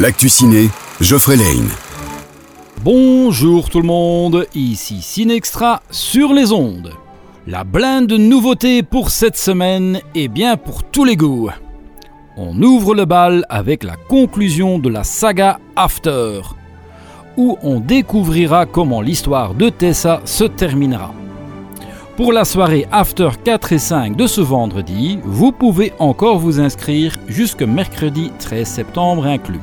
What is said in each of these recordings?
L'actu ciné, Geoffrey Lane. Bonjour tout le monde, ici Cinextra sur les ondes. La blinde de nouveautés pour cette semaine est bien pour tous les goûts. On ouvre le bal avec la conclusion de la saga After, où on découvrira comment l'histoire de Tessa se terminera. Pour la soirée After 4 et 5 de ce vendredi, vous pouvez encore vous inscrire jusque mercredi 13 septembre inclus.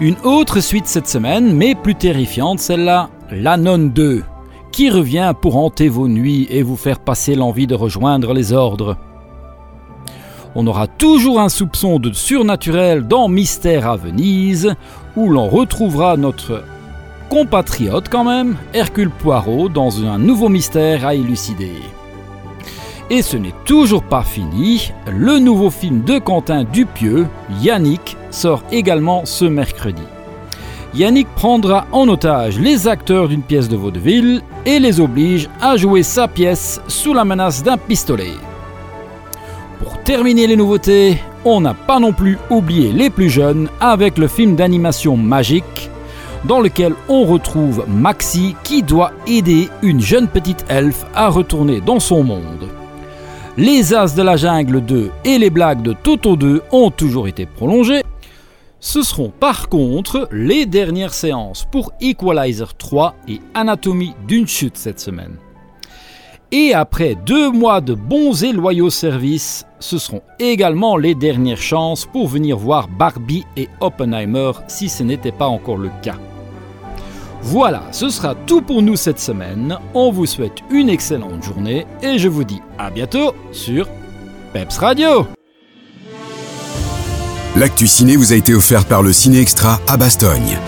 Une autre suite cette semaine, mais plus terrifiante celle-là, La Nonne 2, qui revient pour hanter vos nuits et vous faire passer l'envie de rejoindre les ordres. On aura toujours un soupçon de surnaturel dans Mystère à Venise, où l'on retrouvera notre compatriote quand même, Hercule Poirot, dans un nouveau mystère à élucider. Et ce n'est toujours pas fini, le nouveau film de Quentin Dupieux, Yannick, sort également ce mercredi. Yannick prendra en otage les acteurs d'une pièce de vaudeville et les oblige à jouer sa pièce sous la menace d'un pistolet. Pour terminer les nouveautés, on n'a pas non plus oublié les plus jeunes avec le film d'animation Magique, dans lequel on retrouve Maxi qui doit aider une jeune petite elfe à retourner dans son monde. Les As de la Jungle 2 et les blagues de Toto 2 ont toujours été prolongées. Ce seront par contre les dernières séances pour Equalizer 3 et Anatomie d'une chute cette semaine. Et après deux mois de bons et loyaux services, ce seront également les dernières chances pour venir voir Barbie et Oppenheimer si ce n'était pas encore le cas. Voilà, ce sera tout pour nous cette semaine. On vous souhaite une excellente journée et je vous dis à bientôt sur Peps Radio. L'actu ciné vous a été offert par le Ciné Extra à Bastogne.